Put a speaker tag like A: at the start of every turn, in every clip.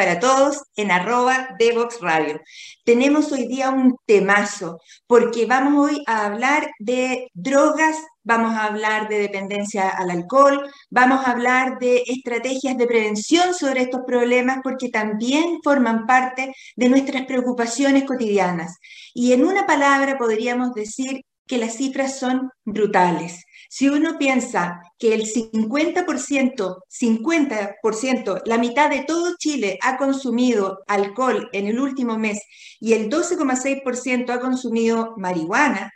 A: para Todos en arroba de Vox Radio? Tenemos hoy día un temazo porque vamos hoy a hablar de drogas, vamos a hablar de dependencia al alcohol, vamos a hablar de estrategias de prevención sobre estos problemas porque también forman parte de nuestras preocupaciones cotidianas. Y en una palabra podríamos decir que las cifras son brutales. Si uno piensa que el 50%, 50%, la mitad de todo Chile ha consumido alcohol en el último mes y el 12,6% ha consumido marihuana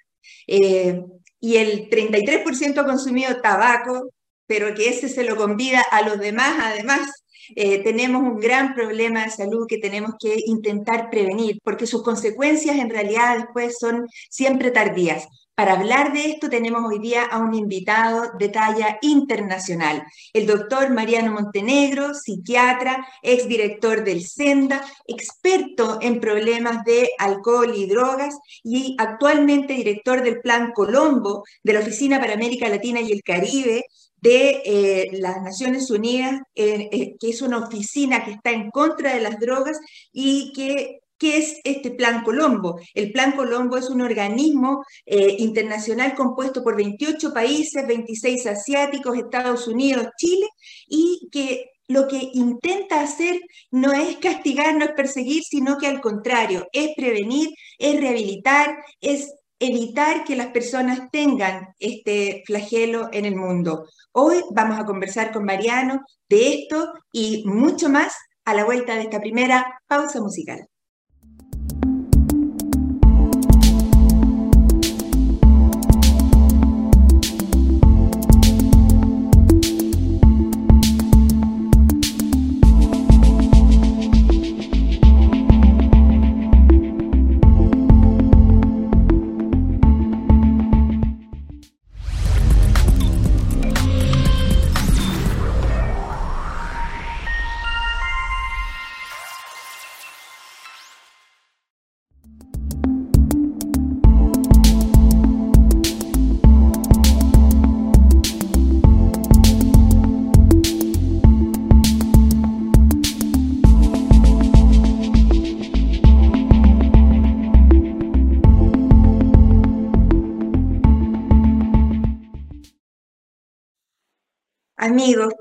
A: eh, y el 33% ha consumido tabaco, pero que ese se lo convida a los demás, además, eh, tenemos un gran problema de salud que tenemos que intentar prevenir, porque sus consecuencias en realidad después son siempre tardías. Para hablar de esto tenemos hoy día a un invitado de talla internacional, el doctor Mariano Montenegro, psiquiatra, exdirector del SENDA, experto en problemas de alcohol y drogas y actualmente director del Plan Colombo de la Oficina para América Latina y el Caribe de eh, las Naciones Unidas, eh, eh, que es una oficina que está en contra de las drogas y que ¿Qué es este Plan Colombo? El Plan Colombo es un organismo eh, internacional compuesto por 28 países, 26 asiáticos, Estados Unidos, Chile, y que lo que intenta hacer no es castigar, no es perseguir, sino que al contrario, es prevenir, es rehabilitar, es evitar que las personas tengan este flagelo en el mundo. Hoy vamos a conversar con Mariano de esto y mucho más a la vuelta de esta primera pausa musical.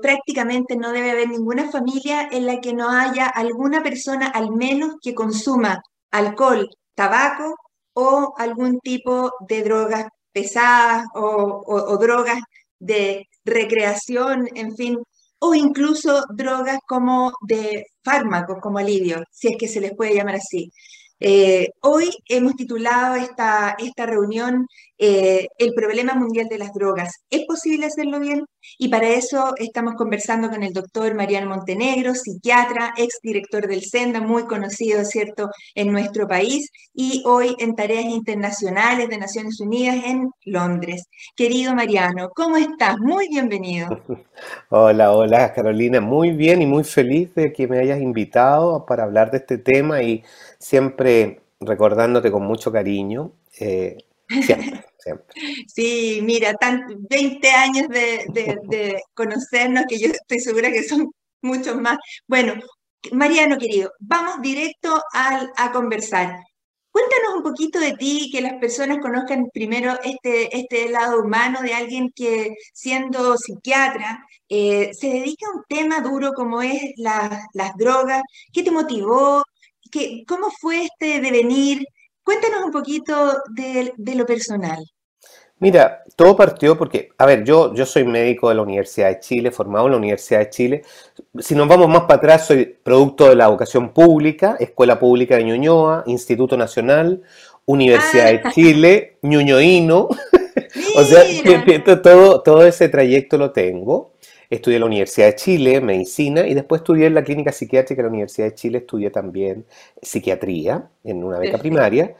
A: Prácticamente no debe haber ninguna familia en la que no haya alguna persona al menos que consuma alcohol, tabaco o algún tipo de drogas pesadas o, drogas de recreación, en fin, o incluso drogas como de fármacos, como alivio, si es que se les puede llamar así. Eh, hoy hemos titulado esta, esta reunión eh, El problema mundial de las drogas. ¿Es posible hacerlo bien? Y para eso estamos conversando con el doctor Mariano Montenegro, psiquiatra, exdirector del SENDA, muy conocido, ¿cierto?, en nuestro país y hoy en tareas internacionales de Naciones Unidas en Londres. Querido Mariano, ¿cómo estás? Muy bienvenido.
B: Hola, hola Carolina, muy bien y muy feliz de que me hayas invitado para hablar de este tema y siempre recordándote con mucho cariño. Eh, siempre, siempre.
A: Sí, mira, tan, 20 años de, conocernos que yo estoy segura que son muchos más. Bueno, Mariano querido, vamos directo a conversar. Cuéntanos un poquito de ti, que las personas conozcan primero este, este lado humano de alguien que siendo psiquiatra eh, se dedica a un tema duro como es las drogas. ¿Qué te motivó? ¿Cómo fue este devenir? Cuéntanos un poquito de, lo personal.
B: Mira, todo partió porque, a ver, yo, yo soy médico de la Universidad de Chile, formado en la Universidad de Chile. Si nos vamos más para atrás, soy producto de la educación pública, Escuela Pública de Ñuñoa, Instituto Nacional, Universidad de ah. Chile, Ñuñoíno. o sea, todo, todo ese trayecto lo tengo. Estudié en la Universidad de Chile, medicina, y después estudié en la clínica psiquiátrica de la Universidad de Chile, estudié también psiquiatría en una beca primaria.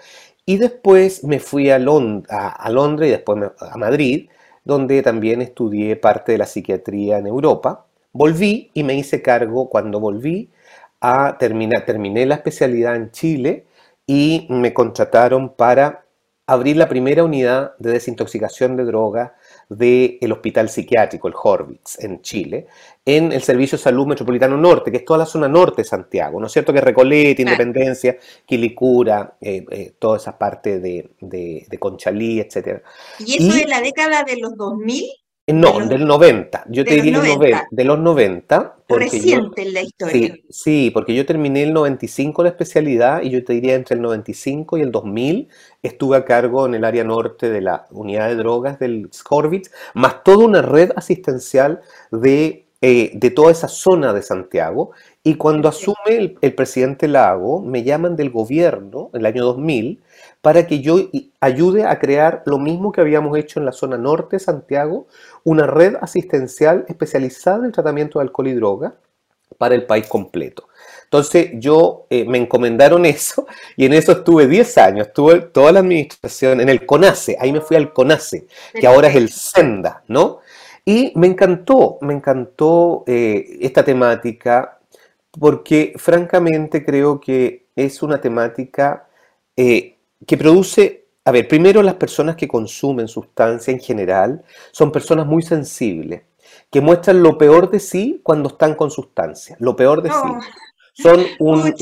B: Y después me fui a, a, Londres y después a Madrid, donde también estudié parte de la psiquiatría en Europa. Volví y me hice cargo cuando volví a terminar, terminé la especialidad en Chile y me contrataron para abrir la primera unidad de desintoxicación de drogas del hospital psiquiátrico, el Horvitz, en Chile, en el Servicio de Salud Metropolitano Norte, que es toda la zona norte de Santiago, ¿no es cierto? Que Recoleta, Independencia, Quilicura, eh, eh, toda esa parte de, de, Conchalí, etc.
A: ¿Y eso en la década de los 2000?
B: No, del 90. Yo te diría 90. de los 90.
A: Reciente en la historia.
B: Sí, porque yo terminé el 95 la especialidad y yo te diría entre el 95 y el 2000 estuve a cargo en el área norte de la unidad de drogas del Scorvitz, más toda una red asistencial de, eh, de toda esa zona de Santiago. Y cuando asume el, el presidente Lago, me llaman del gobierno, en el año 2000, para que yo ayude a crear lo mismo que habíamos hecho en la zona norte de Santiago, una red asistencial especializada en el tratamiento de alcohol y droga para el país completo. Entonces yo eh, me encomendaron eso y en eso estuve 10 años, estuve toda la administración en el CONACE, ahí me fui al CONACE, que ahora es el SENDA, ¿no? Y me encantó, me encantó eh, esta temática porque francamente creo que es una temática eh, que produce, a ver, primero las personas que consumen sustancia en general son personas muy sensibles, que muestran lo peor de sí cuando están con sustancia, lo peor de sí. Oh. Son un,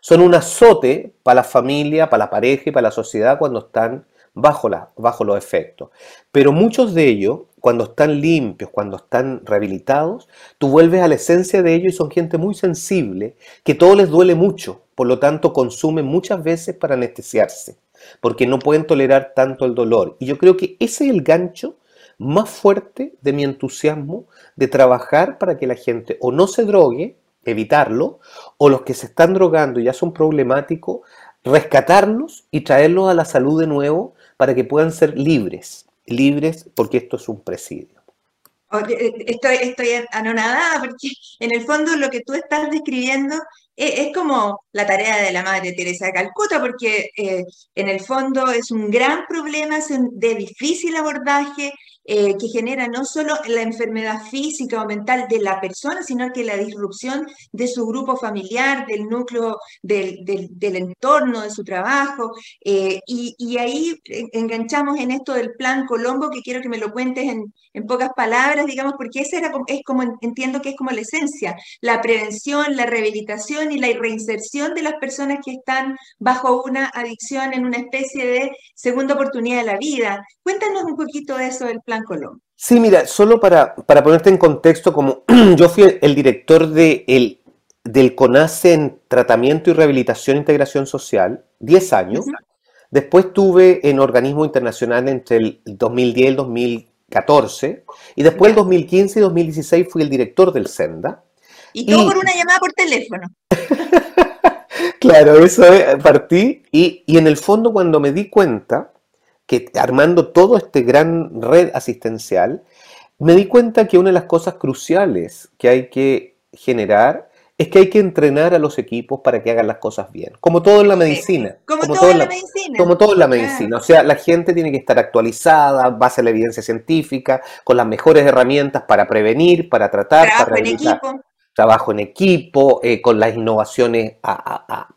B: son un azote para la familia, para la pareja y para la sociedad cuando están bajo, la, bajo los efectos. Pero muchos de ellos, cuando están limpios, cuando están rehabilitados, tú vuelves a la esencia de ellos y son gente muy sensible, que todo les duele mucho, por lo tanto consumen muchas veces para anestesiarse, porque no pueden tolerar tanto el dolor. Y yo creo que ese es el gancho más fuerte de mi entusiasmo de trabajar para que la gente o no se drogue, evitarlo, o los que se están drogando y ya son problemáticos, rescatarlos y traerlos a la salud de nuevo para que puedan ser libres, libres porque esto es un presidio.
A: Eh, estoy, anonadada porque en el fondo lo que tú estás describiendo es, como la tarea de la Madre Teresa de Calcuta, porque eh, en el fondo es un gran problema de difícil abordaje, eh, que genera no solo la enfermedad física o mental de la persona, sino que la disrupción de su grupo familiar, del núcleo, del, entorno, de su trabajo. Eh, y, ahí enganchamos en esto del plan Colombo, que quiero que me lo cuentes en, pocas palabras, digamos, porque esa era, es como, entiendo que es como la esencia, la prevención, la rehabilitación y la reinserción de las personas que están bajo una adicción en una especie de segunda oportunidad de la vida. Cuéntanos un poquito de eso del plan
B: Sí, mira, solo para, para ponerte en contexto, como yo fui el director de el, del CONACE en Tratamiento y Rehabilitación e Integración Social, 10 años. Después tuve en organismo internacional entre el 2010 y el 2014. Y después el 2015 y 2016 fui el director del SENDA.
A: Y todo por una llamada por teléfono.
B: claro, eso partí. Y, y en el fondo cuando me di cuenta que armando todo este gran red asistencial, me di cuenta que una de las cosas cruciales que hay que generar es que hay que entrenar a los equipos para que hagan las cosas bien, como todo en la medicina.
A: Como, todo en la, medicina.
B: Como todo en la medicina. O sea, la gente tiene que estar actualizada, base a la evidencia científica, con las mejores herramientas para prevenir, para tratar,
A: Trabajo
B: para
A: en equipo.
B: Trabajo en equipo, eh, con las innovaciones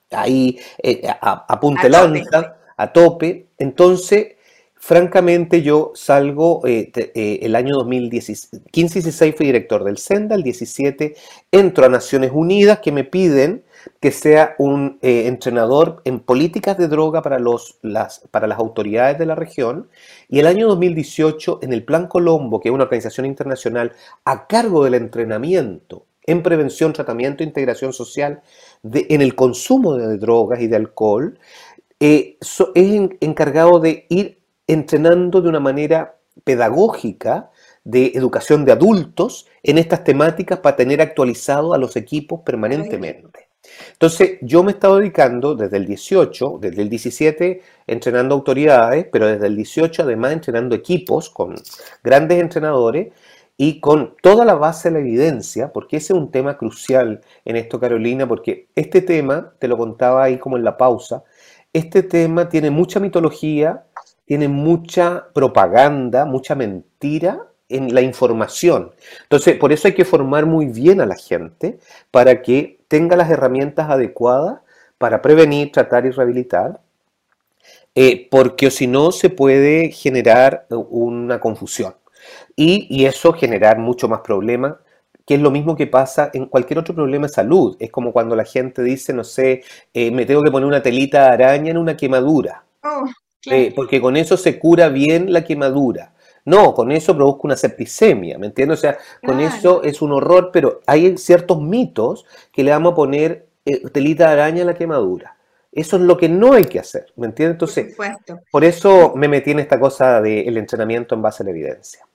B: ahí eh, a, a, punta lanza, a tope. Entonces, Francamente, yo salgo eh, eh, el año 2015 16 fui director del SENDA, el 17 entro a Naciones Unidas que me piden que sea un eh, entrenador en políticas de droga para, los, las, para las autoridades de la región. Y el año 2018, en el Plan Colombo, que es una organización internacional a cargo del entrenamiento en prevención, tratamiento e integración social en el consumo de drogas y de alcohol, es encargado de ir entrenando de una manera pedagógica de educación de adultos en estas temáticas para tener actualizado a los equipos permanentemente. Entonces, yo me he estado dedicando desde el 18, desde el 17, entrenando autoridades, pero desde el 18 además entrenando equipos con grandes entrenadores y con toda la base de la evidencia, porque ese es un tema crucial en esto, Carolina, porque este tema, te lo contaba ahí como en la pausa, este tema tiene mucha mitología, tiene mucha propaganda, mucha mentira en la información. Entonces, por eso hay que formar muy bien a la gente para que tenga las herramientas adecuadas para prevenir, tratar y rehabilitar, eh, porque si no se puede generar una confusión. Y, eso generar mucho más problemas que es lo mismo que pasa en cualquier otro problema de salud. Es como cuando la gente dice, no sé, eh, me tengo que poner una telita de araña en una quemadura,
A: Oh,
B: eh, porque con eso se cura bien la quemadura. No, con eso produzco una septicemia, ¿me entiendes? O sea, con
A: Claro,
B: eso es un horror, pero hay ciertos mitos que le vamos a poner eh, telita de araña a la quemadura. Eso es lo que no hay que hacer, ¿me entiendes? Entonces, por eso me metí en esta cosa del entrenamiento en base a la evidencia.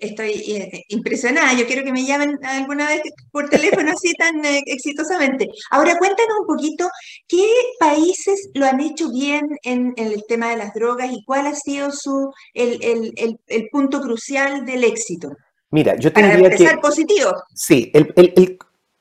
A: Estoy eh, impresionada. Yo quiero que me llamen alguna vez por teléfono así tan eh, exitosamente. Ahora cuéntanos un poquito qué países lo han hecho bien en, en el tema de las drogas y cuál ha sido su, el, el- el- el punto crucial del éxito.
B: Mira, yo
A: Para
B: tendría que...
A: empezar positivo.
B: Sí, el, el- el-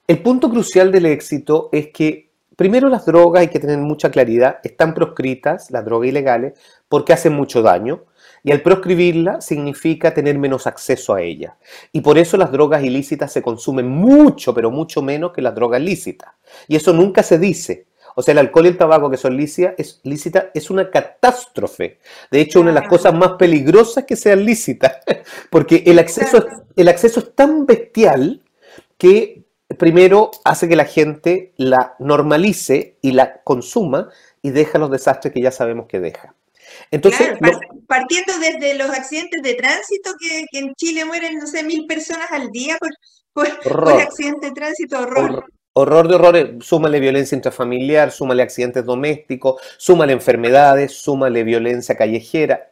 B: el punto crucial del éxito es que primero las drogas, hay que tener mucha claridad, están proscritas, las drogas ilegales, porque hacen mucho daño. Y al proscribirla significa tener menos acceso a ella. Y por eso las drogas ilícitas se consumen mucho, pero mucho menos que las drogas lícitas. Y eso nunca se dice. O sea, el alcohol y el tabaco que son lícitas es, lícita, es una catástrofe. De hecho, una de las cosas más peligrosas que sean lícitas. Porque el acceso, el acceso es tan bestial que primero hace que la gente la normalice y la consuma y deja los desastres que ya sabemos que deja. Entonces,
A: Claro,
B: lo-
A: partiendo desde los accidentes de tránsito, que, que en Chile mueren, no sé, mil personas al día por, por, por
B: horror,
A: accidente de tránsito, horror.
B: hor- horror de horrores, súmale violencia intrafamiliar, súmale accidentes domésticos, súmale enfermedades, súmale violencia callejera,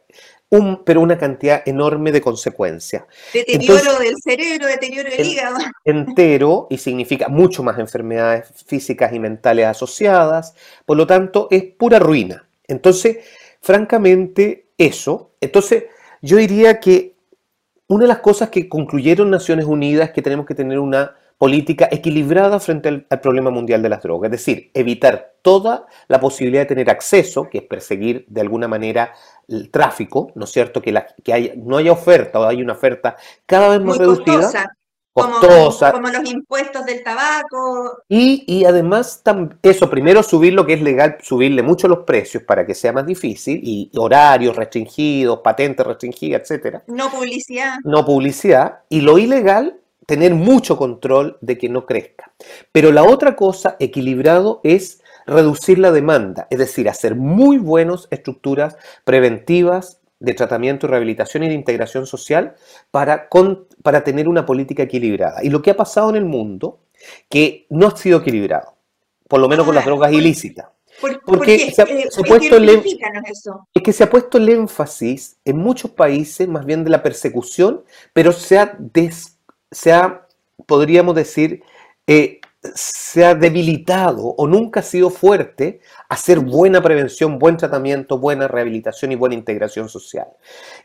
B: un, pero una cantidad enorme de consecuencias.
A: Deterioro
B: Entonces,
A: del cerebro, deterioro del hígado.
B: entero y significa mucho más enfermedades físicas y mentales asociadas, por lo tanto es pura ruina. Entonces, francamente, eso, entonces yo diría que una de las cosas que concluyeron Naciones Unidas es que tenemos que tener una política equilibrada frente al, al problema mundial de las drogas, es decir, evitar toda la posibilidad de tener acceso, que es perseguir de alguna manera el tráfico, ¿no es cierto? Que, la- que haya- no haya oferta o hay una oferta cada vez más
A: muy
B: reducida,
A: costosa,
B: costosa,
A: como los impuestos del tabaco.
B: y, y además, tam- eso, primero subir lo que es legal, subirle mucho los precios para que sea más difícil, y horarios restringidos, patentes restringidas, etcétera.
A: No publicidad.
B: No publicidad. Y lo ilegal, tener mucho control de que no crezca. Pero la otra cosa, equilibrado, es reducir la demanda, es decir, hacer muy buenas estructuras preventivas de tratamiento, rehabilitación y de integración social para, con- para tener una política equilibrada. Y lo que ha pasado en el mundo, que no ha sido equilibrado, por lo menos con las
A: Ah,
B: drogas
A: ¿por,
B: ilícitas.
A: por-
B: Porque se ha,
A: Eh,
B: se ha puesto el, em-
A: eso.
B: es que se ha puesto el énfasis en muchos países más bien de la persecución, pero se ha, des- se ha podríamos decir, eh, se ha debilitado o nunca ha sido fuerte hacer buena prevención, buen tratamiento, buena rehabilitación y buena integración social.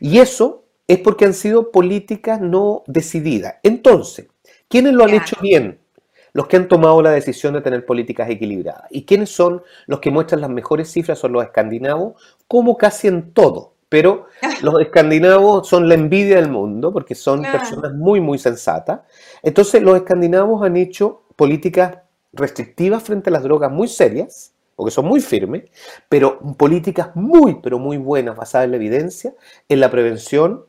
B: Y eso es porque han sido políticas no decididas. Entonces, ¿quiénes lo han hecho bien? Los que han tomado la decisión de tener políticas equilibradas. ¿Y quiénes son los que muestran las mejores cifras? Son los escandinavos, como casi en todo. Pero los escandinavos son la envidia del mundo porque son personas muy, muy sensatas. Entonces, los escandinavos han hecho políticas restrictivas frente a las drogas muy serias, porque son muy firmes, pero políticas muy, pero muy buenas, basadas en la evidencia, en la prevención,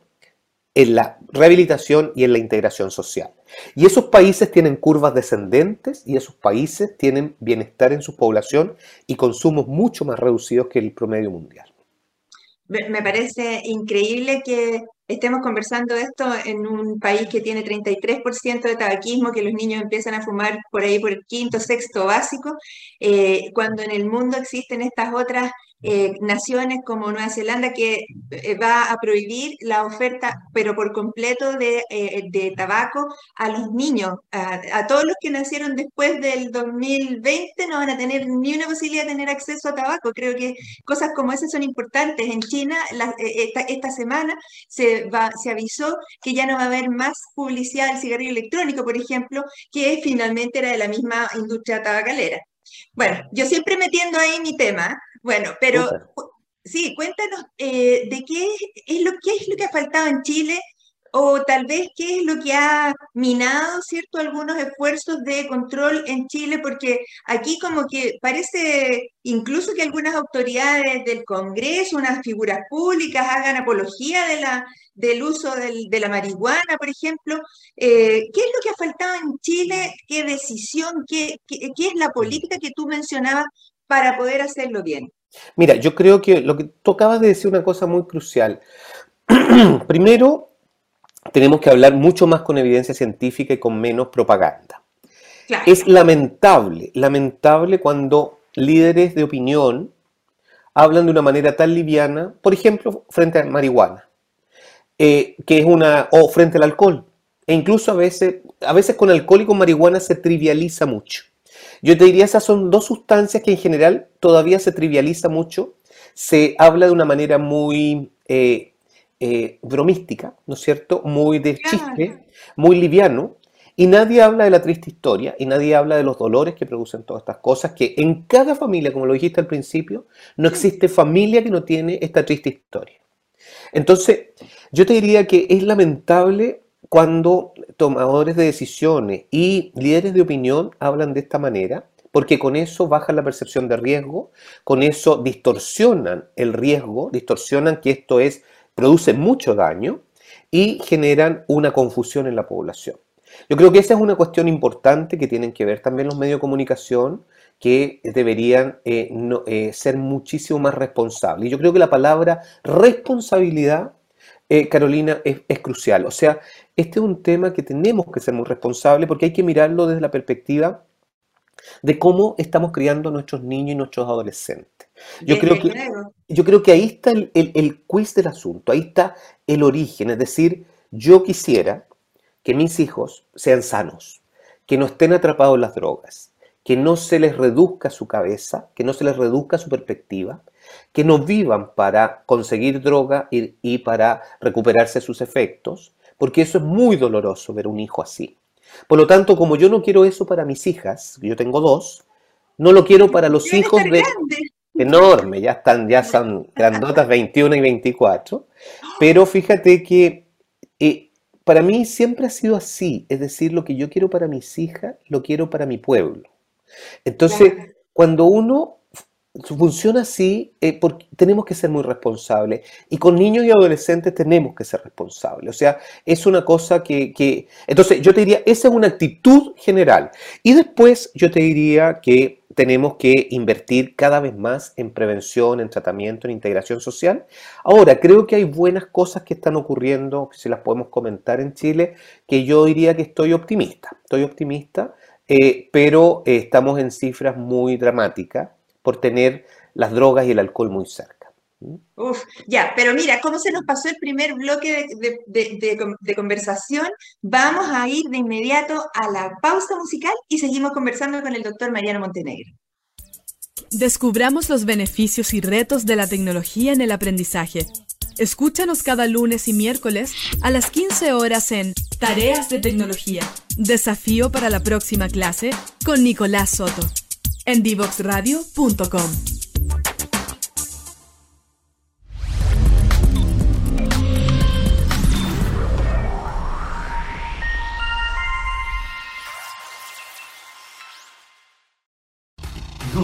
B: en la rehabilitación y en la integración social. Y esos países tienen curvas descendentes y esos países tienen bienestar en su población y consumos mucho más reducidos que el promedio mundial.
A: Me parece increíble que estemos conversando esto en un país que tiene 33% de tabaquismo, que los niños empiezan a fumar por ahí por el quinto, sexto básico, eh, cuando en el mundo existen estas otras eh, naciones como Nueva Zelanda que eh, va a prohibir la oferta, pero por completo, de, eh, tabaco a los niños. A, todos los que nacieron después del 2020 no van a tener ni una posibilidad de tener acceso a tabaco. Creo que cosas como esas son importantes. En China, esta, esta semana se, va, se avisó que ya no va a haber más publicidad del cigarrillo electrónico, por ejemplo, que finalmente era de la misma industria tabacalera. Bueno, yo siempre metiendo ahí mi tema, bueno, pero sí, cuéntanos eh, de qué es lo, qué es lo que ha faltado en Chile o tal vez qué es lo que ha minado, ¿cierto?, algunos esfuerzos de control en Chile, porque aquí como que parece incluso que algunas autoridades del Congreso, unas figuras públicas, hagan apología de la, del uso de la marihuana, por ejemplo. Eh, ¿Qué es lo que ha faltado en Chile? ¿Qué decisión? Qué, qué, qué es la política que tú mencionabas para poder hacerlo bien?
B: Mira, yo creo que lo que tú acabas de decir una cosa muy crucial. Primero, tenemos que hablar mucho más con evidencia científica y con menos propaganda. Es lamentable, lamentable cuando líderes de opinión hablan de una manera tan liviana, por ejemplo, frente a marihuana, eh, que es una, o frente al alcohol. E incluso a veces, a veces con alcohol y con marihuana se trivializa mucho. Yo te diría, esas son dos sustancias que en general todavía se trivializa mucho. Se habla de una manera muy eh, eh, bromística, ¿no es cierto? Muy de chiste, muy liviano, y nadie habla de la triste historia y nadie habla de los dolores que producen todas estas cosas, que en cada familia, como lo dijiste al principio, no existe familia que no tiene esta triste historia. Entonces, yo te diría que es lamentable cuando tomadores de decisiones y líderes de opinión hablan de esta manera, porque con eso bajan la percepción de riesgo, con eso distorsionan el riesgo, distorsionan que esto es producen mucho daño y generan una confusión en la población. Yo creo que esa es una cuestión importante que tienen que ver también los medios de comunicación que deberían eh, eh, ser muchísimo más responsables. Yo creo que la palabra responsabilidad, eh, Carolina, es, es, crucial. O sea, este es un tema que tenemos que ser muy responsables porque hay que mirarlo desde la perspectiva de cómo estamos criando a nuestros niños y nuestros adolescentes. Yo creo, que, yo creo que ahí está el, el, quiz del asunto, ahí está el origen, es decir, yo quisiera que mis hijos sean sanos, que no estén atrapados en las drogas, que no se les reduzca su cabeza, que no se les reduzca su perspectiva, que no vivan para conseguir droga y, y para recuperarse sus efectos, porque eso es muy doloroso ver un hijo así. Por lo tanto, como yo no quiero eso para mis hijas, yo tengo dos, no lo quiero para los hijos de... Enorme, ya están, ya son grandotas 21 y 24. Pero fíjate que eh, para mí siempre ha sido así, es decir, lo que yo quiero para mis hijas, lo quiero para mi pueblo. Entonces, cuando uno funciona así eh, porque tenemos que ser muy responsables. Y con niños y adolescentes tenemos que ser responsables. O sea, es una cosa que, que, Entonces, yo te diría, esa es una actitud general. Y después yo te diría que tenemos que invertir cada vez más en prevención, en tratamiento, en integración social. Ahora, creo que hay buenas cosas que están ocurriendo, que se las podemos comentar en Chile, que yo diría que estoy optimista. Estoy optimista, eh, pero eh, estamos en cifras muy dramáticas por tener las drogas y el alcohol muy cerca.
A: Uf, ya, pero mira, ¿cómo se nos pasó el primer bloque de, conversación? Vamos a ir de inmediato a la pausa musical y seguimos conversando con el doctor Mariano Montenegro.
C: Descubramos los beneficios y retos de la tecnología en el aprendizaje. Escúchanos cada lunes y miércoles a las 15 horas en Tareas de Tecnología. Desafío para la próxima clase con Nicolás Soto en divoxradio.com.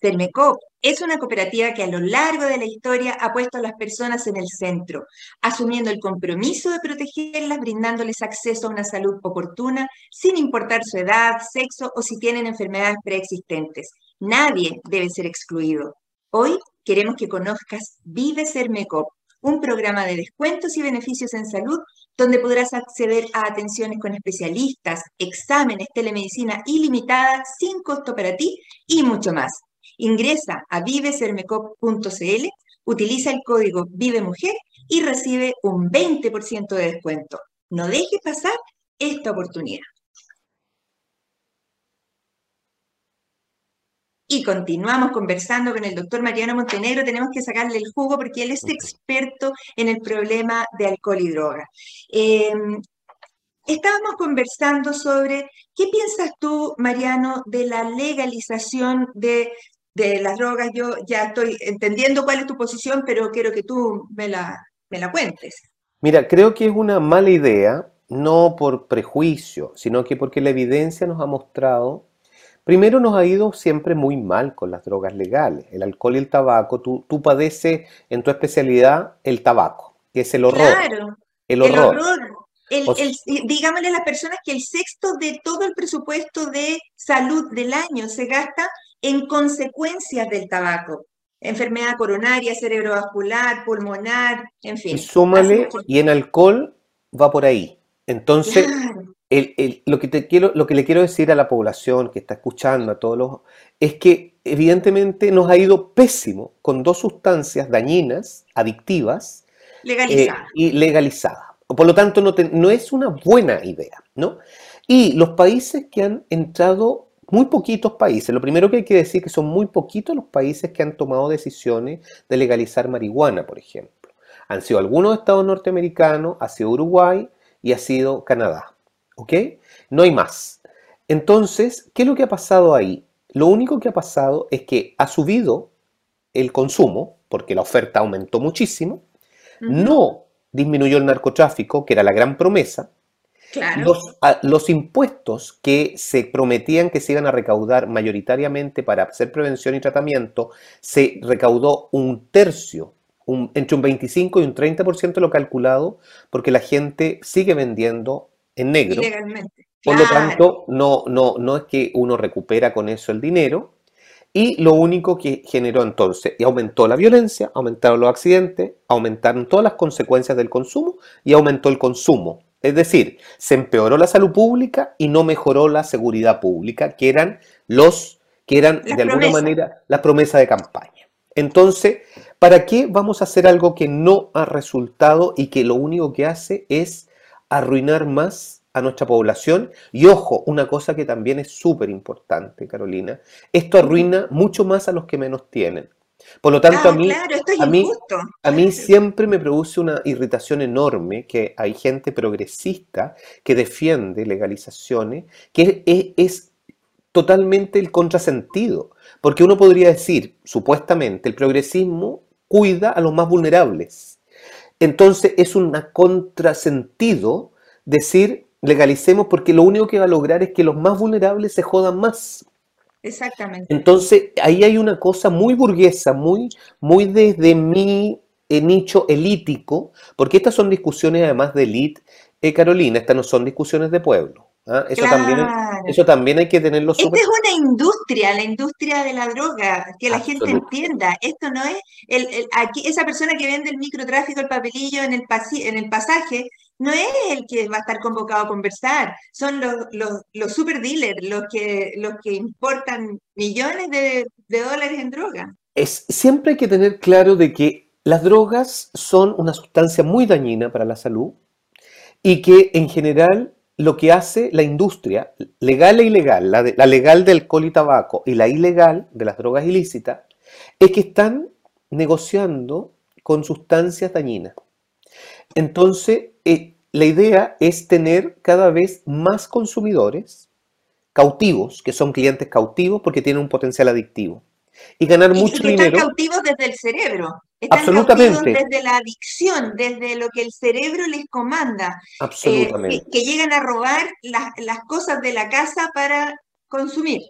A: Cermecop es una cooperativa que a lo largo de la historia ha puesto a las personas en el centro, asumiendo el compromiso de protegerlas, brindándoles acceso a una salud oportuna, sin importar su edad, sexo o si tienen enfermedades preexistentes. Nadie debe ser excluido. Hoy queremos que conozcas Vive Cermecop, un programa de descuentos y beneficios en salud donde podrás acceder a atenciones con especialistas, exámenes, telemedicina ilimitada, sin costo para ti y mucho más. Ingresa a vivesermecop.cl, utiliza el código VIVEMUJER y recibe un 20% de descuento. No dejes pasar esta oportunidad. y continuamos conversando con el doctor Mariano Montenegro. Tenemos que sacarle el jugo porque él es experto en el problema de alcohol y droga. Em, estábamos conversando sobre qué piensas tú, Mariano, de la legalización de, de, las drogas. Yo ya estoy entendiendo cuál es tu posición, pero quiero que tú me la, me la cuentes.
B: Mira, creo que es una mala idea, no por prejuicio, sino que porque la evidencia nos ha mostrado Primero nos ha ido siempre muy mal con las drogas legales, el alcohol y el tabaco. Tú, tú padeces en tu especialidad el tabaco, que es el horror.
A: Claro, el horror. El horror. Digámosle a las personas que el sexto de todo el presupuesto de salud del año se gasta en consecuencias del tabaco. Enfermedad coronaria, cerebrovascular, pulmonar, en fin.
B: Y súmale, y en alcohol va por ahí. Entonces, lo, que te quiero, lo que le quiero decir a la población que está escuchando, a todos los, es que evidentemente nos ha ido pésimo con dos sustancias dañinas, adictivas
A: eh,
B: y legalizadas. Por lo tanto, no, no es una buena idea, ¿no? Y los países que han entrado, muy poquitos países, lo primero que hay que decir es que son muy poquitos los países que han tomado decisiones de legalizar marihuana, por ejemplo. Han sido algunos estados norteamericanos, ha sido Uruguay y ha sido Canadá. ¿Ok? No hay más. Entonces, ¿qué es lo que ha pasado ahí? Lo único que ha pasado es que ha subido el consumo, porque la oferta aumentó muchísimo, no disminuyó el narcotráfico, que era la gran promesa, los, impuestos que se prometían que se iban a recaudar mayoritariamente para hacer prevención y tratamiento, se recaudó un tercio, entre un 25 y un 30% de lo calculado, porque la gente sigue vendiendo en negro. Por lo tanto, no, no, no es que uno recupera con eso el dinero. Y lo único que generó entonces, y aumentó la violencia, aumentaron los accidentes, aumentaron todas las consecuencias del consumo y aumentó el consumo. Es decir, se empeoró la salud pública y no mejoró la seguridad pública, que eran los que eran de alguna manera la promesa de campaña. Entonces, ¿para qué vamos a hacer algo que no ha resultado y que lo único que hace es arruinar más a nuestra población. Y ojo, una cosa que también es súper importante, Carolina, esto arruina mucho más a los que menos tienen. Por lo tanto, a, mí, a, mí, a mí siempre me produce una irritación enorme que hay gente progresista que defiende legalizaciones, que es, es totalmente el contrasentido. Porque uno podría decir, supuestamente, el progresismo cuida a los más vulnerables entonces es un contrasentido decir legalicemos porque lo único que va a lograr es que los más vulnerables se jodan más.
A: Exactamente.
B: Entonces ahí hay una cosa muy burguesa, muy, muy desde mi eh, nicho elítico, porque estas son discusiones además de elite, eh, Carolina, estas no son discusiones de pueblo. ¿ah? Eso, también, eso también hay que tenerlo
A: súper... Esta es una industria, la industria de la droga, que la gente entienda. Esto no es, el, aquí, esa persona que vende el microtráfico, el papelillo en el, en el pasaje, no es el que va a estar convocado a conversar, son los, los, super dealers, los que, los que importan millones de, de dólares en droga.
B: Es, siempre hay que tener claro de que las drogas son una sustancia muy dañina para la salud y que en general lo que hace la industria, legal e ilegal, la, legal del alcohol y tabaco y la ilegal de las drogas ilícitas, es que están negociando con sustancias dañinas. Entonces, eh, la idea es tener cada vez más consumidores cautivos, que son clientes cautivos porque tienen un potencial adictivo y ganar mucho dinero.
A: Están cautivos desde el cerebro. Están Absolutamente. desde la adicción, desde lo que el cerebro les comanda.
B: Eh, Absolutamente.
A: que, llegan a robar las, cosas de la casa para consumir.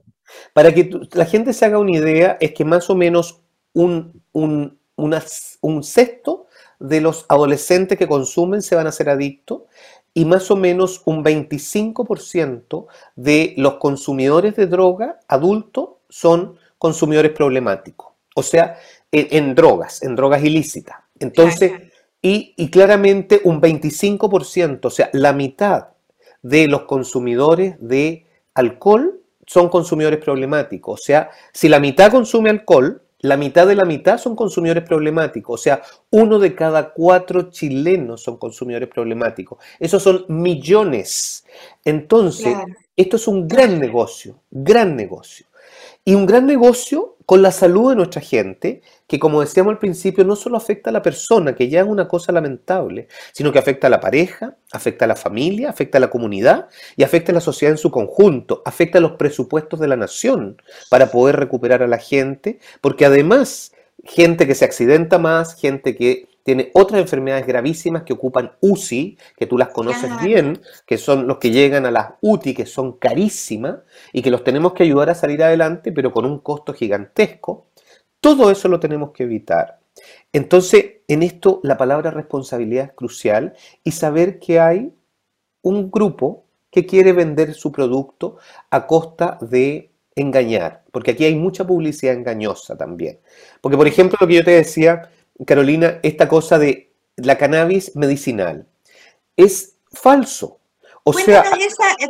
B: Para que la gente se haga una idea, es que más o menos un, un, un sexto de los adolescentes que consumen se van a ser adictos y más o menos un 25% de los consumidores de droga adultos son consumidores problemáticos, o sea, en, drogas, en drogas ilícitas. Entonces, Y, y claramente un 25%, o sea, la mitad de los consumidores de alcohol son consumidores problemáticos. O sea, si la mitad consume alcohol, la mitad de la mitad son consumidores problemáticos. O sea, uno de cada cuatro chilenos son consumidores problemáticos. Esos son millones. Entonces, esto es un gran negocio, gran negocio. Y un gran negocio con la salud de nuestra gente, que como decíamos al principio, no solo afecta a la persona, que ya es una cosa lamentable, sino que afecta a la pareja, afecta a la familia, afecta a la comunidad y afecta a la sociedad en su conjunto, afecta a los presupuestos de la nación para poder recuperar a la gente, porque además gente que se accidenta más, gente que tiene otras enfermedades gravísimas que ocupan UCI, que tú las conoces bien, que son los que llegan a las UTI, que son carísimas y que los tenemos que ayudar a salir adelante, pero con un costo gigantesco. Todo eso lo tenemos que evitar. Entonces, en esto la palabra responsabilidad es crucial y saber que hay un grupo que quiere vender su producto a costa de engañar, porque aquí hay mucha publicidad engañosa también. Porque, por ejemplo, lo que yo te decía, Carolina, esta cosa de la cannabis medicinal es falso. O sea,
A: Cuéntanos, esa, eh,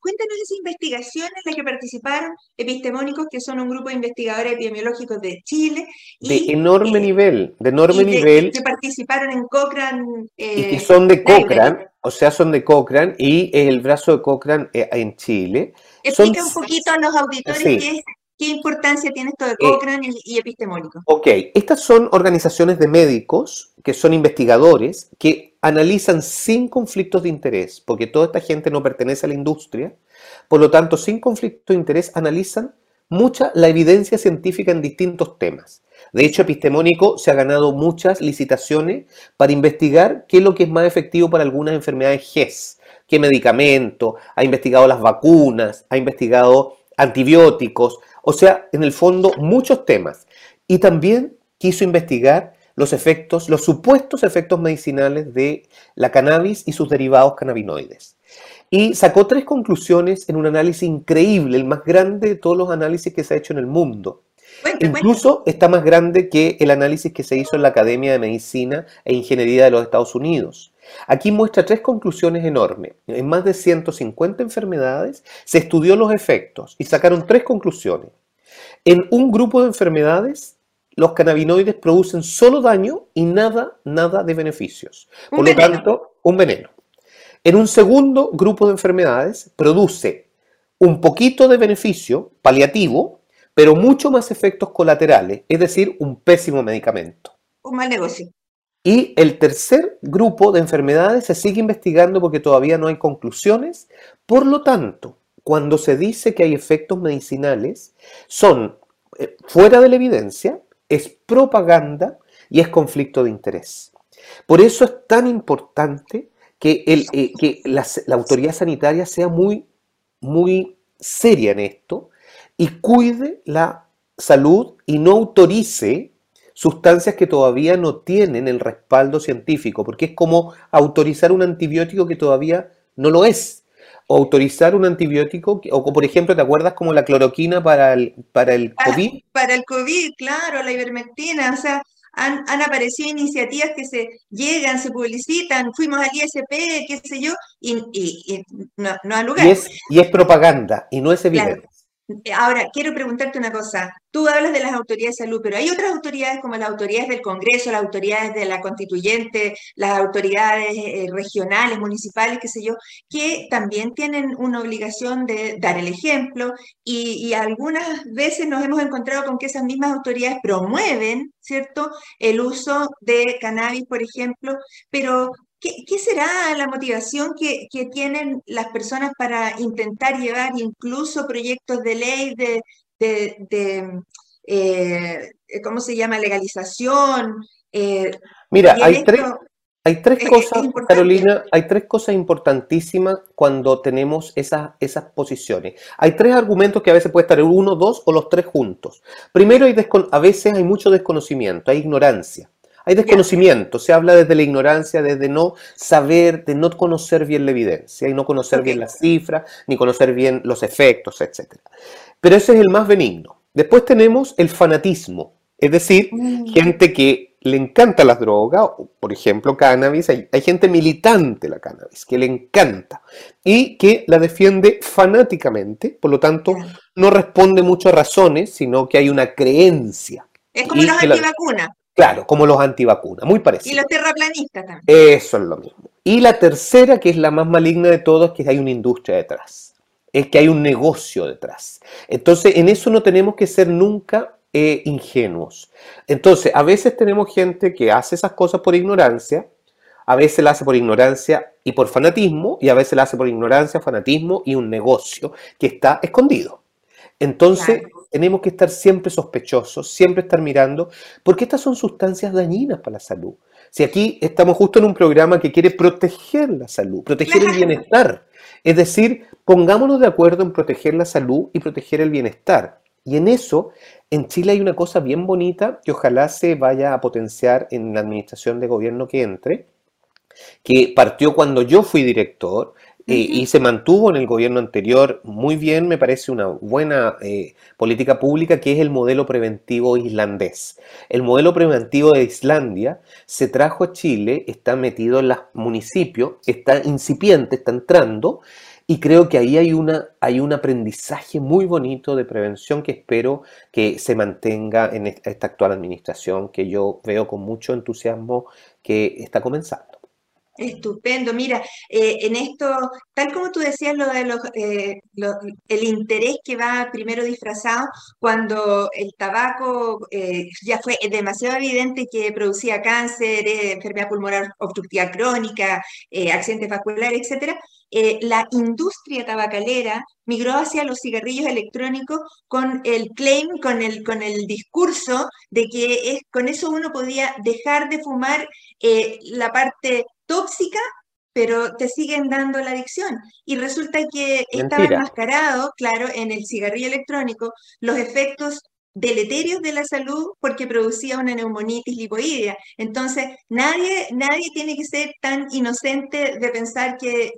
A: cuéntanos esa investigación en la que participaron epistemónicos, que son un grupo de investigadores epidemiológicos de Chile
B: de enorme
A: eh,
B: nivel, de enorme nivel,
A: que participaron en Cochrane.
B: y
A: eh,
B: que son de. Cochrane, o sea, son de Cochrane, y es el brazo de Cochrane eh, en Chile. Son
A: Explica un poquito a los auditores
B: Sí.
A: qué, qué importancia tiene esto de
B: Eh,
A: Cochrane y, y epistemólico.
B: Ok, estas son organizaciones de médicos que son investigadores que analizan sin conflictos de interés, porque toda esta gente no pertenece a la industria, por lo tanto, sin conflicto de interés analizan mucha la evidencia científica en distintos temas. De hecho, Epistemónico se ha ganado muchas licitaciones para investigar qué es lo que es más efectivo para algunas enfermedades GES, qué medicamento, ha investigado las vacunas, ha investigado antibióticos, o sea, en el fondo muchos temas. Y también quiso investigar los efectos, los supuestos efectos medicinales de la cannabis y sus derivados cannabinoides. Y sacó tres conclusiones en un análisis increíble, el más grande de todos los análisis que se ha hecho en el mundo.
A: Cuenta, cuenta.
B: Incluso está más grande que el análisis que se hizo en la Academia de Medicina e Ingeniería de los Estados Unidos. Aquí muestra tres conclusiones enormes. En más de 150 enfermedades se estudió los efectos y sacaron tres conclusiones. En un grupo de enfermedades, los cannabinoides producen solo daño y nada, nada de beneficios. Por lo tanto, un veneno. En un segundo grupo de enfermedades, produce un poquito de beneficio paliativo, pero mucho más efectos colaterales, es decir, un pésimo medicamento.
A: Un mal negocio.
B: Y el tercer grupo de enfermedades se sigue investigando porque todavía no hay conclusiones. Por lo tanto, cuando se dice que hay efectos medicinales, son eh, fuera de la evidencia, es propaganda y es conflicto de interés. Por eso es tan importante que, eh, la, la autoridad sanitaria sea muy, muy seria en esto y cuide la salud y no autorice sustancias que todavía no tienen el respaldo científico, porque es como autorizar un antibiótico que todavía no lo es. O autorizar un antibiótico, que- o por ejemplo, ¿te acuerdas como la cloroquina para el, para el COVID?
A: para el COVID, claro, la ivermectina, o sea, han, han aparecido iniciativas que se llegan, se publicitan, fuimos al ISP, qué sé yo, y, y- y no, no ha lugar.
B: Y es, y es propaganda, y no es
A: Claro. Ahora, quiero preguntarte una cosa. Tú hablas de las autoridades de salud, pero hay otras autoridades como las autoridades del Congreso, las autoridades de la constituyente, las autoridades eh, regionales, municipales, qué sé yo, que también tienen una obligación de dar el ejemplo y, y algunas veces nos hemos encontrado con que esas mismas autoridades promueven, ¿cierto?, el uso de cannabis, por ejemplo, pero ¿Qué, qué será la motivación que, que tienen las personas para intentar llevar incluso proyectos de ley de, de, de, eh, ¿cómo se llama?, legalización. eh,
B: Mira, hay tres, hay tres
A: es- es
B: cosas. Carolina, hay tres cosas importantísimas cuando tenemos esas, esas posiciones. Hay tres argumentos que a veces puede estar uno, dos o los tres juntos. Primero, hay a veces hay mucho desconocimiento, hay ignorancia. Hay desconocimiento, se habla desde la ignorancia, desde no saber, de no conocer bien la evidencia y no conocer bien las cifras, ni conocer bien los efectos, etc. Pero ese es el más benigno. Después tenemos el fanatismo, es decir,
A: Mm.
B: gente que le encanta las drogas, por ejemplo, cannabis, hay, hay gente militante de la cannabis que le encanta y que la defiende fanáticamente, por lo tanto, no responde mucho a razones, sino que hay una creencia.
A: Es como
B: Y
A: los
B: la-
A: antivacunas
B: Claro, como los antivacunas, muy
A: y
B: parecido.
A: los terraplanistas también.
B: Eso es lo mismo. Y la tercera, que es la más maligna de todas, que hay una industria detrás. es que hay un negocio detrás. Entonces, en eso no tenemos que ser nunca eh, ingenuos. Entonces, a veces tenemos gente que hace esas cosas por ignorancia, a veces la hace por ignorancia y por fanatismo, y a veces la hace por ignorancia, fanatismo y un negocio que está escondido. Entonces, tenemos que estar siempre sospechosos, siempre estar mirando, porque estas son sustancias dañinas para la salud. Si aquí estamos justo en un programa que quiere proteger la salud, proteger el bienestar. Es decir, pongámonos de acuerdo en proteger la salud y proteger el bienestar. Y en eso, en Chile hay una cosa bien bonita que ojalá se vaya a potenciar en la administración de gobierno que entre, que partió cuando yo fui director, eh, y se mantuvo en el gobierno anterior muy bien, me parece una buena eh, política pública, que es el modelo preventivo islandés. El modelo preventivo de Islandia se trajo a Chile, está metido en los municipios, está incipiente, está entrando, y creo que ahí hay, una, hay un aprendizaje muy bonito de prevención que espero que se mantenga en esta actual administración, que yo veo con mucho entusiasmo que está comenzando.
A: Estupendo. Mira, eh, en esto, tal como tú decías, lo de los, eh, el interés que va primero disfrazado cuando el tabaco eh, ya fue demasiado evidente que producía cáncer, enfermedad pulmonar obstructiva crónica, accidentes vasculares, etcétera. la industria tabacalera migró hacia los cigarrillos electrónicos con el claim, con el, con el discurso de que es, con eso uno podía dejar de fumar la parte tóxica, pero te siguen dando la adicción. Y resulta que estaba enmascarado, claro, en el cigarrillo electrónico, los efectos deleterios de la salud porque producía una neumonitis lipoidea. Entonces, nadie, nadie tiene que ser tan inocente de pensar que,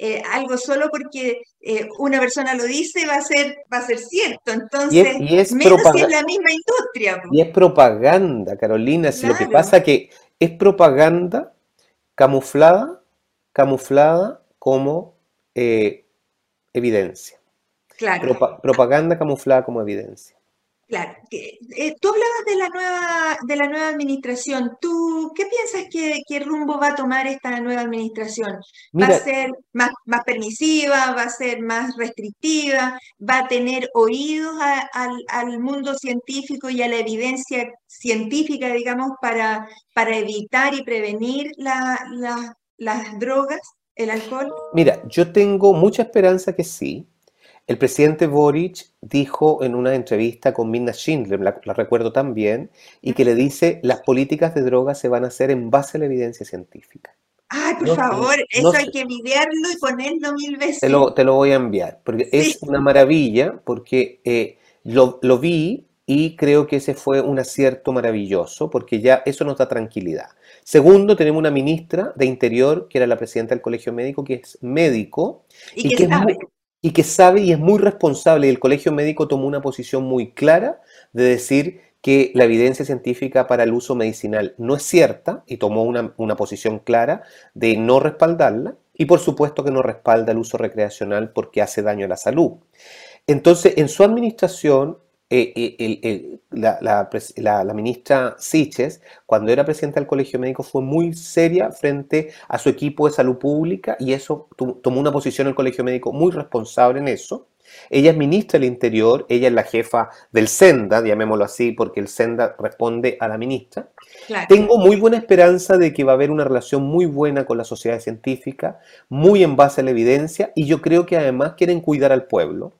A: eh, algo solo porque eh, una persona lo dice va a ser, va a ser cierto. Entonces,
B: y es,
A: menos si es la misma industria.
B: Y es propaganda, Carolina. Si Lo que pasa que es propaganda camuflada, camuflada como eh, evidencia.
A: Claro.
B: propaganda camuflada como evidencia.
A: Claro. Eh, tú hablabas de la nueva, de la nueva administración. ¿Tú qué piensas que, qué rumbo va a tomar esta nueva administración? ¿Va a ser más, más permisiva? ¿Va a ser más restrictiva? ¿Va a tener oídos al mundo científico y a la evidencia científica, digamos, para, para evitar y prevenir las drogas, el alcohol?
B: Mira, yo tengo mucha esperanza que sí. El presidente Boric dijo en una entrevista con Minna Schindler, la, recuerdo también, y que le dice, las políticas de drogas se van a hacer en base a la evidencia científica.
A: Ay, por favor, eso hay que enviarlo y ponerlo mil veces.
B: Te lo, te lo voy a enviar, porque es una maravilla, porque eh, lo, lo vi y creo que ese fue un acierto maravilloso, porque ya eso nos da tranquilidad. Segundo, tenemos una ministra de Interior, que era la presidenta del Colegio Médico, que es médico
A: y, que, sabe
B: y que sabe y es muy responsable, y el Colegio Médico tomó una posición muy clara de decir que la evidencia científica para el uso medicinal no es cierta y tomó una, una, posición clara de no respaldarla y por supuesto que no respalda el uso recreacional porque hace daño a la salud. Entonces, en su administración eh, eh, la, ministra Siches, cuando era presidenta del Colegio Médico, fue muy seria frente a su equipo de salud pública y eso tomó una posición el Colegio Médico muy responsable en eso. Ella es ministra del Interior, ella es la jefa del SENDA, llamémoslo así, porque el SENDA responde a la ministra. Tengo muy buena esperanza de que va a haber una relación muy buena con la sociedad científica, muy en base a la evidencia, y yo creo que además quieren cuidar al pueblo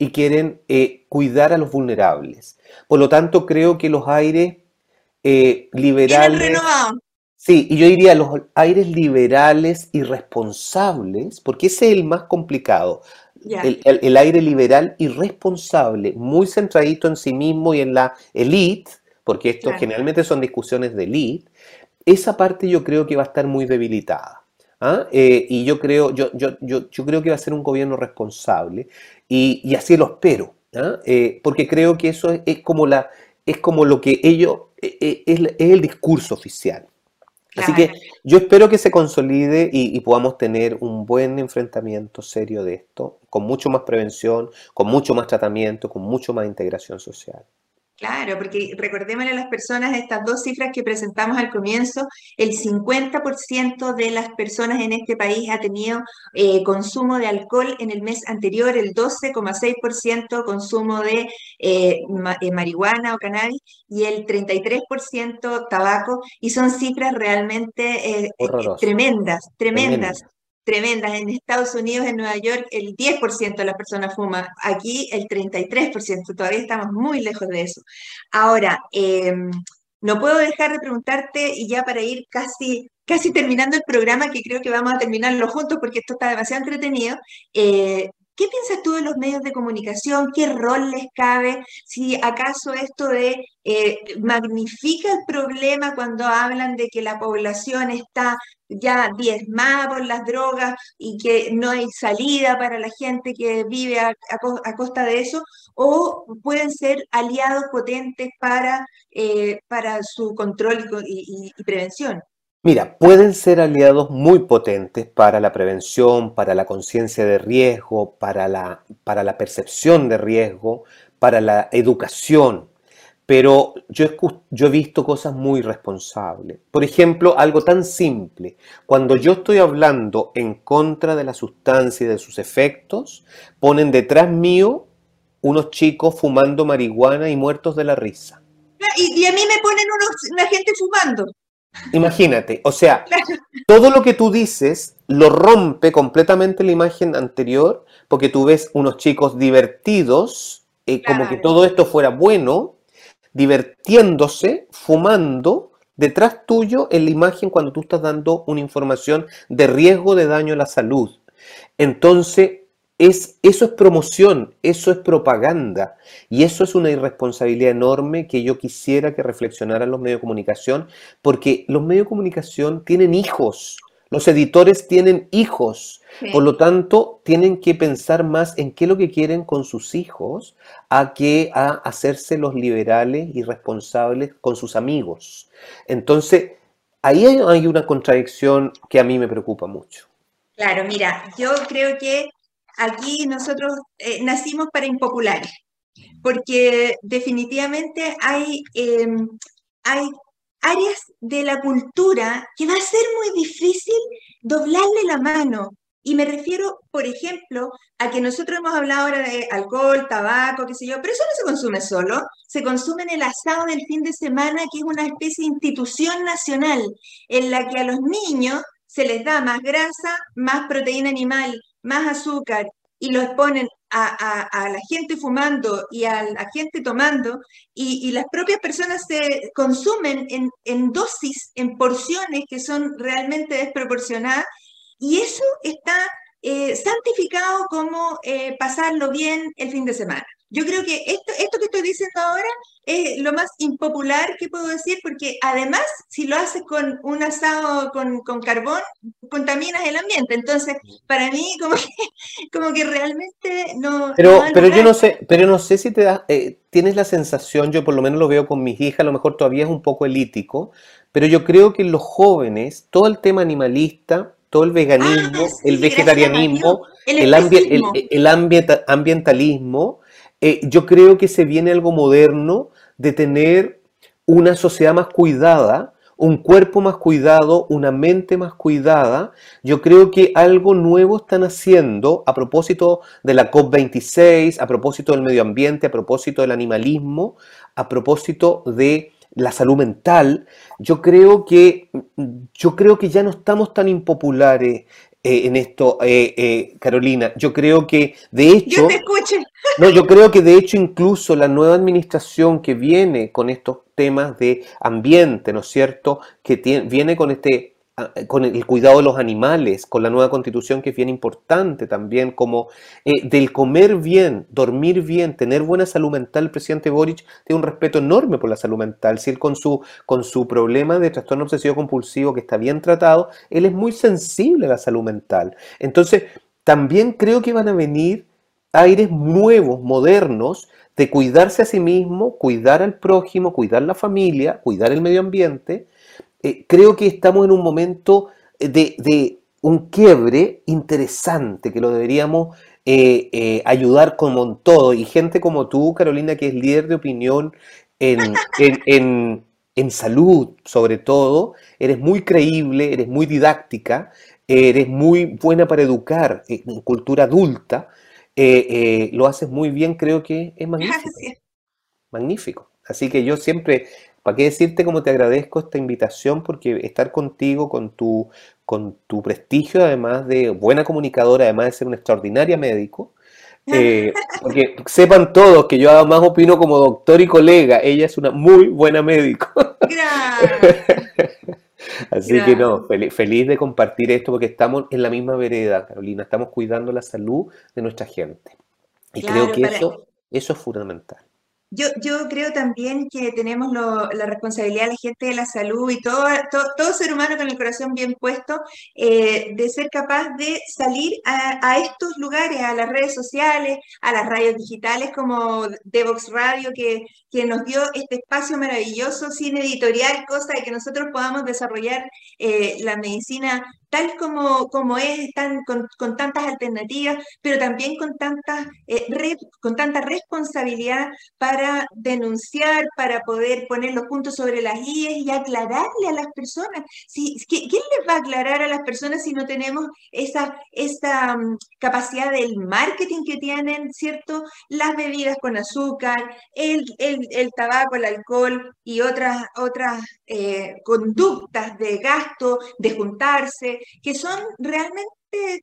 B: y quieren eh, cuidar a los vulnerables. Por lo tanto, creo que los aires eh, liberales... Sí, y yo diría los aires liberales y responsables, porque ese es el más complicado. El, aire liberal y responsable, muy centradito en sí mismo y en la elite, porque esto generalmente son discusiones de elite, esa parte yo creo que va a estar muy debilitada. ¿ah? Eh, y yo creo, yo, yo, yo, yo, creo que va a ser un gobierno responsable y, así lo espero, ¿ah? eh, porque creo que eso es, como la, es como lo que ellos, e, e, es, el discurso oficial. Así que yo espero que se consolide y, podamos tener un buen enfrentamiento serio de esto, con mucho más prevención, con mucho más tratamiento, con mucho más integración social.
A: Claro, porque recordémosle a las personas estas dos cifras que presentamos al comienzo, el 50% de las personas en este país ha tenido eh, consumo de alcohol en el mes anterior, el 12,6% consumo de eh, eh, marihuana o cannabis y el 33% tabaco, y son cifras realmente tremendas, tremendas tremendas. En Estados Unidos, en Nueva York, el 10% de las personas fuma. Aquí el 33%. Todavía estamos muy lejos de eso. Ahora, em, no puedo dejar de preguntarte, y ya para ir casi, casi terminando el programa, que creo que vamos a terminarlo juntos porque esto está demasiado entretenido, eh, ¿Qué piensas tú de los medios de comunicación? ¿Qué rol les cabe? Si acaso esto de eh, magnifica el problema cuando hablan de que la población está ya diezmada por las drogas y que no hay salida para la gente que vive a, costa de eso, o pueden ser aliados potentes para, eh, para su control y prevención.
B: Mira, pueden ser aliados muy potentes para la prevención, para la conciencia de riesgo, para la, para la percepción de riesgo, para la educación, pero yo, yo, he visto cosas muy responsables. Por ejemplo, algo tan simple. Cuando yo estoy hablando en contra de la sustancia y de sus efectos, ponen detrás mío unos chicos fumando marihuana y muertos de la risa.
A: Y, a mí me ponen unos, una gente fumando.
B: Imagínate, o sea, todo lo que tú dices lo rompe completamente la imagen anterior, porque tú ves unos chicos divertidos, eh, como que todo esto fuera bueno, divirtiéndose, fumando, detrás tuyo en la imagen cuando tú estás dando una información de riesgo de daño a la salud. Entonces, es, eso es promoción, eso es propaganda y eso es una irresponsabilidad enorme que yo quisiera que reflexionaran los medios de comunicación, porque los medios de comunicación tienen hijos, los editores tienen hijos, por lo tanto tienen que pensar más en qué es lo que quieren con sus hijos a que a hacerse los liberales y responsables con sus amigos. Entonces, ahí hay una contradicción que a mí me preocupa mucho.
A: Claro, mira, yo creo que aquí nosotros eh, nacimos para impopulares, porque definitivamente hay, em, hay áreas de la cultura que va a ser muy difícil doblarle la mano. Y me refiero, por ejemplo, a que nosotros hemos hablado ahora de alcohol, tabaco, qué sé yo, pero eso no se consume solo, se consume en el asado del fin de semana, que es una especie de institución nacional en la que a los niños se les da más grasa, más proteína animal, más azúcar y los ponen a, la gente fumando y a la gente tomando y, las propias personas se consumen en, dosis, en porciones que son realmente desproporcionadas y eso está eh, santificado como eh, pasarlo bien el fin de semana. Yo creo que esto, esto que estoy diciendo ahora es lo más impopular que puedo decir, porque además, si lo haces con un asado con, carbón, contaminas el ambiente. Entonces, para mí, como que, como que realmente no.
B: Pero, pero yo no sé, pero no sé si te da, eh, tienes la sensación, yo por lo menos lo veo con mis hijas, a lo mejor todavía es un poco elítico, pero yo creo que los jóvenes, todo el tema animalista, todo el veganismo, ah, el vegetarianismo, el, el, ambientalismo, eh, yo creo que se viene algo moderno de tener una sociedad más cuidada, un cuerpo más cuidado, una mente más cuidada. Yo creo que algo nuevo están haciendo a propósito de la COP26, a propósito del medio ambiente, a propósito del animalismo, a propósito de la salud mental. Yo creo que, yo creo que ya no estamos tan impopulares eh, en esto, eh, eh, Carolina. Yo creo que, de hecho...
A: Yo te.
B: No, yo creo que de hecho incluso la nueva administración que viene con estos temas de ambiente, ¿no es cierto? Que viene con este con el cuidado de los animales, con la nueva constitución que es bien importante también, como eh, del comer bien, dormir bien, tener buena salud mental, el presidente Boric tiene un respeto enorme por la salud mental. Si él con su, con su problema de trastorno obsesivo compulsivo que está bien tratado, él es muy sensible a la salud mental. Entonces, también creo que van a venir aires nuevos, modernos, de cuidarse a sí mismo, cuidar al prójimo, cuidar la familia, cuidar el medio ambiente, eh, creo que estamos en un momento de, un quiebre interesante que lo deberíamos eh, eh, ayudar como en todo. Y gente como tú, Carolina, que es líder de opinión en, en, salud, sobre todo, eres muy creíble, eres muy didáctica, eres muy buena para educar en cultura adulta, eh, eh, lo haces muy bien, creo que es magnífico. Magnífico. Así que yo siempre, ¿para qué decirte cómo te agradezco esta invitación? Porque estar contigo, con tu, con tu prestigio, además de buena comunicadora, además de ser una extraordinaria médico, eh, porque sepan todos que yo además opino como doctor y colega, ella es una muy buena médico. Así que no, feliz, de compartir esto porque estamos en la misma vereda, Carolina, estamos cuidando la salud de nuestra gente. Y creo que eso, eso es fundamental.
A: Yo, creo también que tenemos la responsabilidad de la gente de la salud y todo, todo, ser humano con el corazón bien puesto eh, de ser capaz de salir a, estos lugares, a las redes sociales, a las radios digitales como Devox Radio, que, que nos dio este espacio maravilloso sin editorial, cosa de que nosotros podamos desarrollar eh, la medicina tal como, como es, tan, con, con, tantas alternativas, pero también con, tantas, eh, con tanta responsabilidad para denunciar, para poder poner los puntos sobre las IES y aclararle a las personas. Si, ¿Quién les va a aclarar a las personas si no tenemos esa, esa mm, capacidad del marketing que tienen, ¿cierto? Las bebidas con azúcar, el, el, el tabaco, el alcohol y otras, otras eh, conductas de gasto, de juntarse, que son realmente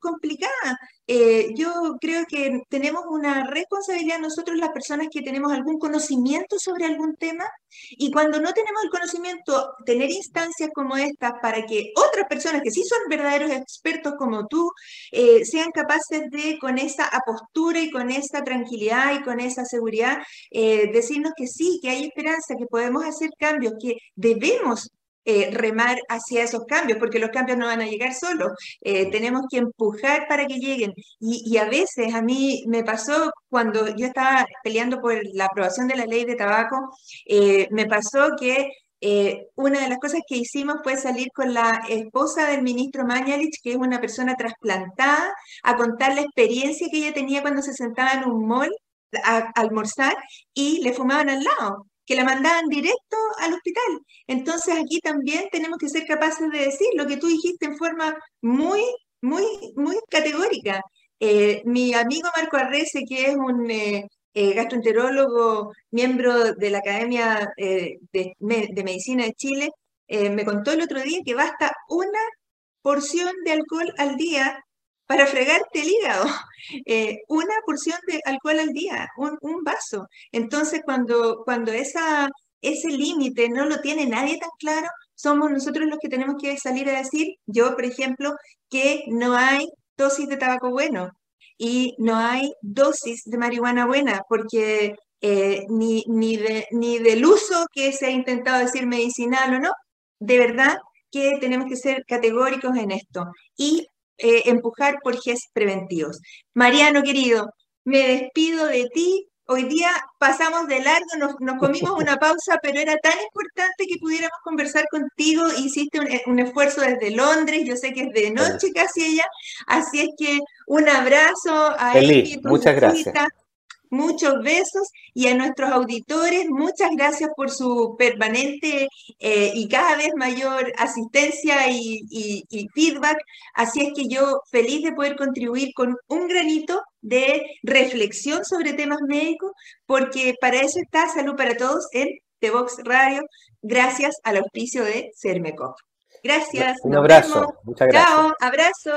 A: complicadas. Eh, yo creo que tenemos una responsabilidad nosotros las personas que tenemos algún conocimiento sobre algún tema y cuando no tenemos el conocimiento, tener instancias como estas para que otras personas que sí son verdaderos expertos como tú eh, sean capaces de con esa apostura y con esa tranquilidad y con esa seguridad eh, decirnos que sí, que hay esperanza, que podemos hacer cambios, que debemos eh, remar hacia esos cambios, porque los cambios no van a llegar solos. Eh, tenemos que empujar para que lleguen. Y, a veces a mí me pasó cuando yo estaba peleando por la aprobación de la ley de tabaco, eh, me pasó que una de las cosas que hicimos fue salir con la esposa del ministro Mañalich, que es una persona trasplantada, a contar la experiencia que ella tenía cuando se sentaba en un mall a almorzar y le fumaban al lado que la mandaban directo al hospital. Entonces aquí también tenemos que ser capaces de decir lo que tú dijiste en forma muy, muy, muy categórica. Eh, mi amigo Marco Arrece, que es un eh, eh, gastroenterólogo, miembro de la Academia de, de, Medicina de Chile, me contó el otro día que basta una porción de alcohol al día para fregarte el hígado. Eh, una porción de alcohol al día, un, vaso. Entonces, cuando, cuando esa, ese límite no lo tiene nadie tan claro, somos nosotros los que tenemos que salir a decir, yo, por ejemplo, que no hay dosis de tabaco bueno y no hay dosis de marihuana buena, porque eh, ni, ni, de, ni del uso que se ha intentado decir medicinal o no, de verdad que tenemos que ser categóricos en esto. Y eh, empujar por GES preventivos. Mariano, querido, me despido de ti. Hoy día pasamos de largo, nos, comimos una pausa, pero era tan importante que pudiéramos conversar contigo. Hiciste un, un, esfuerzo desde Londres, yo sé que es de noche casi ella, así es que un abrazo a
B: Feliz. Muchas gracias.
A: Muchos besos y a nuestros auditores, muchas gracias por su permanente eh, y cada vez mayor asistencia y, feedback. Así es que yo feliz de poder contribuir con un granito de reflexión sobre temas médicos, porque para eso está Salud para Todos en The Box Radio, gracias al auspicio de Cermecop. Gracias.
B: Un abrazo. Muchas gracias. Chao,
A: abrazo.